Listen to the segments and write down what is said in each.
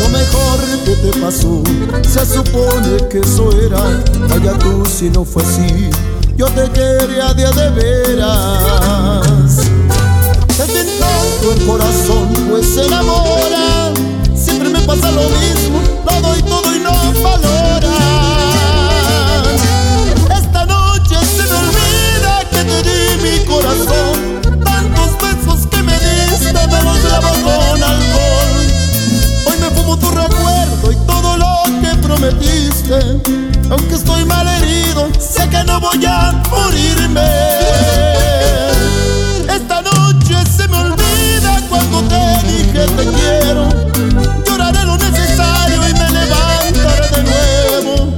Lo mejor que te pasó, se supone que eso era. Vaya tú si no fue así, yo te quería de veras. Te el corazón corazón. Tantos besos que me diste me los lavo con alcohol. Hoy me fumo tu recuerdo y todo lo que prometiste. Aunque estoy mal herido, sé que no voy a morirme. Esta noche se me olvida cuando te dije te quiero. Lloraré lo necesario y me levantaré de nuevo.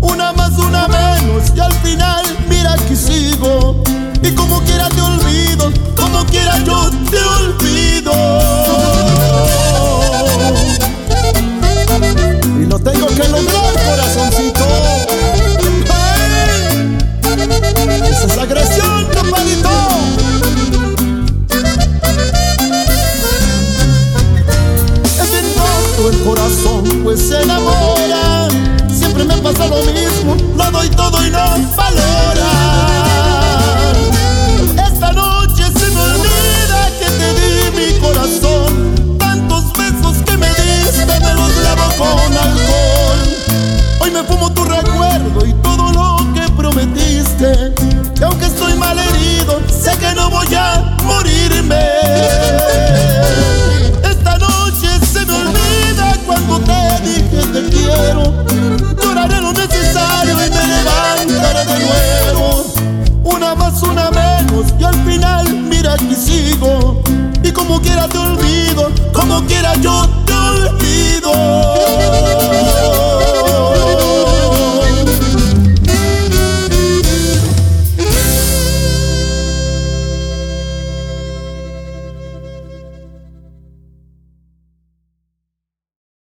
Una más, una menos y al final mira que sigo. Y como quiera el corazón, pues se enamora. Siempre me pasa lo mismo, lo doy todo y no valora. como quiera te olvido, como quiera yo te olvido.